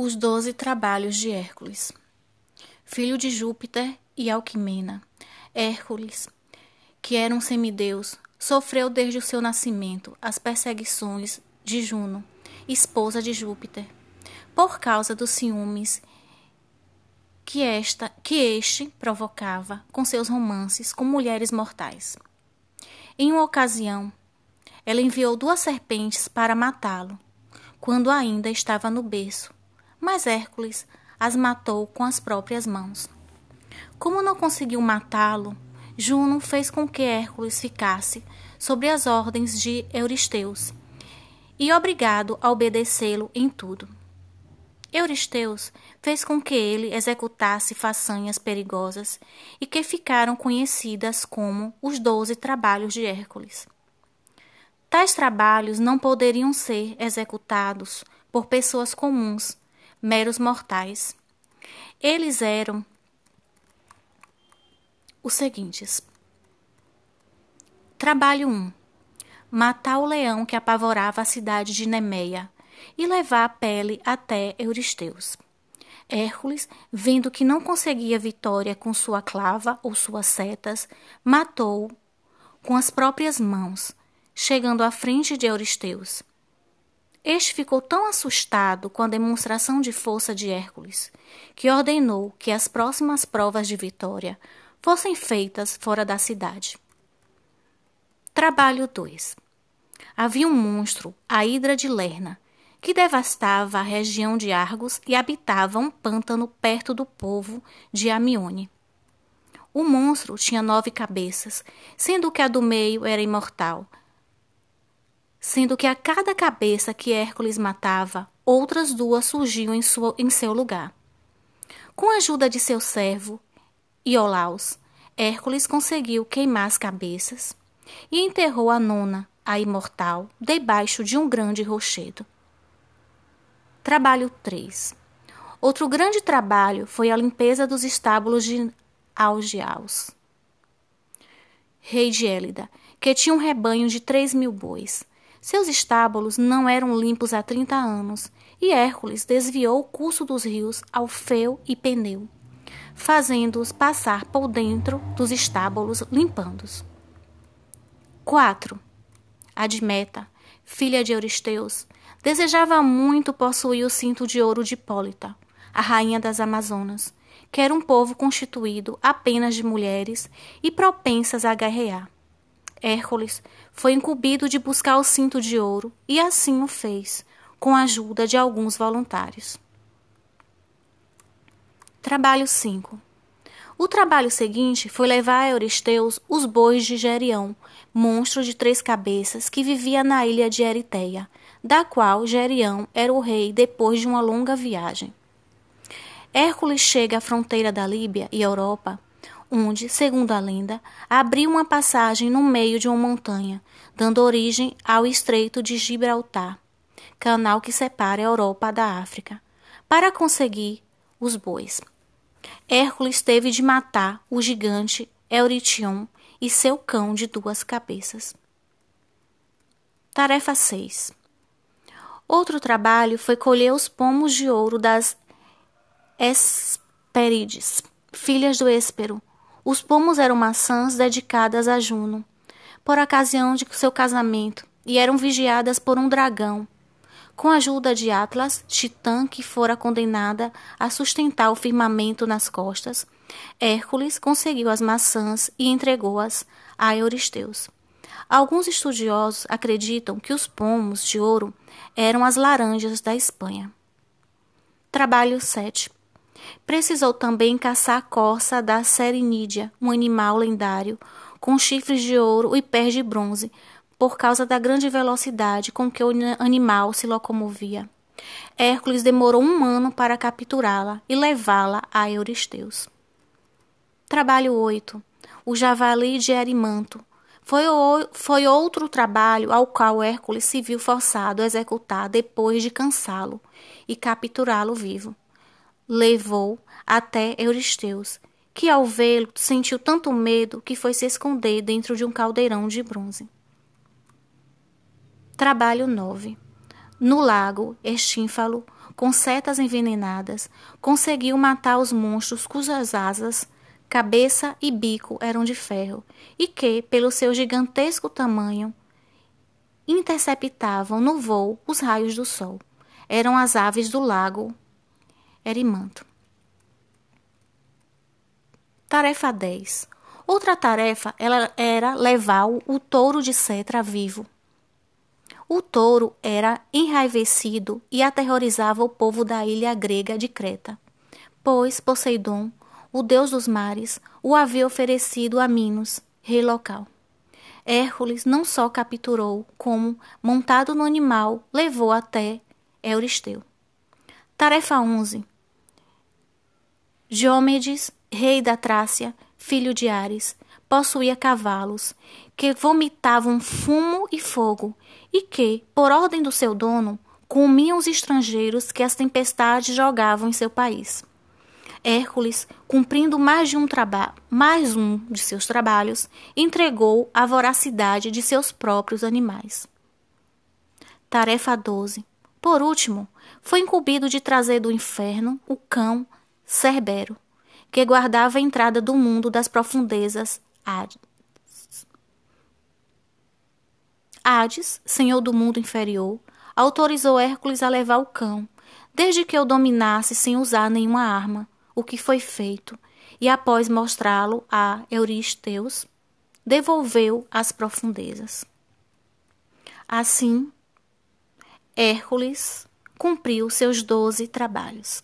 Os Doze Trabalhos de Hércules Filho de Júpiter e Alquimena, Hércules, que era um semideus, sofreu desde o seu nascimento as perseguições de Juno, esposa de Júpiter, por causa dos ciúmes que, esta, que este provocava com seus romances com mulheres mortais. Em uma ocasião, ela enviou duas serpentes para matá-lo, quando ainda estava no berço mas Hércules as matou com as próprias mãos. Como não conseguiu matá-lo, Juno fez com que Hércules ficasse sobre as ordens de Euristeus e obrigado a obedecê-lo em tudo. Euristeus fez com que ele executasse façanhas perigosas e que ficaram conhecidas como os Doze Trabalhos de Hércules. Tais trabalhos não poderiam ser executados por pessoas comuns, meros mortais. Eles eram os seguintes: Trabalho 1. Matar o leão que apavorava a cidade de Nemeia e levar a pele até Euristeus. Hércules, vendo que não conseguia vitória com sua clava ou suas setas, matou com as próprias mãos, chegando à frente de Euristeus. Este ficou tão assustado com a demonstração de força de Hércules que ordenou que as próximas provas de vitória fossem feitas fora da cidade. Trabalho 2 Havia um monstro, a Hidra de Lerna, que devastava a região de Argos e habitava um pântano perto do povo de Amione. O monstro tinha nove cabeças, sendo que a do meio era imortal, sendo que a cada cabeça que Hércules matava, outras duas surgiam em, sua, em seu lugar. Com a ajuda de seu servo, Iolaus, Hércules conseguiu queimar as cabeças e enterrou a nona, a imortal, debaixo de um grande rochedo. Trabalho 3 Outro grande trabalho foi a limpeza dos estábulos de Augeaus, rei de Élida, que tinha um rebanho de três mil bois. Seus estábulos não eram limpos há trinta anos, e Hércules desviou o curso dos rios Alfeu e Peneu, fazendo-os passar por dentro dos estábulos, limpando-os. 4. Admeta, filha de Euristeus, desejava muito possuir o cinto de ouro de Hipólita, a rainha das Amazonas, que era um povo constituído apenas de mulheres e propensas a guerrear. Hércules foi incumbido de buscar o cinto de ouro e assim o fez, com a ajuda de alguns voluntários. Trabalho 5 O trabalho seguinte foi levar a Euristeus os bois de Gerião, monstro de três cabeças que vivia na ilha de Eritéia, da qual Gerião era o rei depois de uma longa viagem. Hércules chega à fronteira da Líbia e Europa onde, segundo a lenda, abriu uma passagem no meio de uma montanha, dando origem ao Estreito de Gibraltar, canal que separa a Europa da África, para conseguir os bois. Hércules teve de matar o gigante Eurition e seu cão de duas cabeças. Tarefa 6 Outro trabalho foi colher os pomos de ouro das Hesperides, filhas do Éspero, os pomos eram maçãs dedicadas a Juno, por ocasião de seu casamento, e eram vigiadas por um dragão. Com a ajuda de Atlas, Titã, que fora condenada a sustentar o firmamento nas costas, Hércules conseguiu as maçãs e entregou-as a Euristeus. Alguns estudiosos acreditam que os pomos de ouro eram as laranjas da Espanha. Trabalho 7. Precisou também caçar a corça da Serinídea, um animal lendário, com chifres de ouro e pés de bronze, por causa da grande velocidade com que o animal se locomovia. Hércules demorou um ano para capturá-la e levá-la a Euristeus. Trabalho 8. O javali de Erimanto. Foi, o, foi outro trabalho ao qual Hércules se viu forçado a executar depois de cansá-lo e capturá-lo vivo levou até Euristeus, que ao vê-lo sentiu tanto medo que foi se esconder dentro de um caldeirão de bronze. Trabalho 9. No lago Estínfalo, com setas envenenadas, conseguiu matar os monstros cujas asas, cabeça e bico eram de ferro e que, pelo seu gigantesco tamanho, interceptavam no voo os raios do sol. Eram as aves do lago Erimanto. Tarefa 10. Outra tarefa era levar o touro de Cetra vivo o touro era enraivecido e aterrorizava o povo da ilha grega de Creta, pois Poseidon, o deus dos mares, o havia oferecido a Minos, rei local. Hércules não só capturou, como, montado no animal, levou até Euristeu. Tarefa 11. Diomedes, rei da Trácia, filho de Ares, possuía cavalos que vomitavam fumo e fogo e que, por ordem do seu dono, comiam os estrangeiros que as tempestades jogavam em seu país. Hércules, cumprindo mais de um mais um de seus trabalhos, entregou a voracidade de seus próprios animais. Tarefa 12. Por último, foi incumbido de trazer do inferno o cão Cerbero, que guardava a entrada do mundo das profundezas Hades. Hades, senhor do mundo inferior, autorizou Hércules a levar o cão, desde que o dominasse sem usar nenhuma arma, o que foi feito, e após mostrá-lo a Euristeus, devolveu às profundezas. Assim, Hércules cumpriu seus doze trabalhos.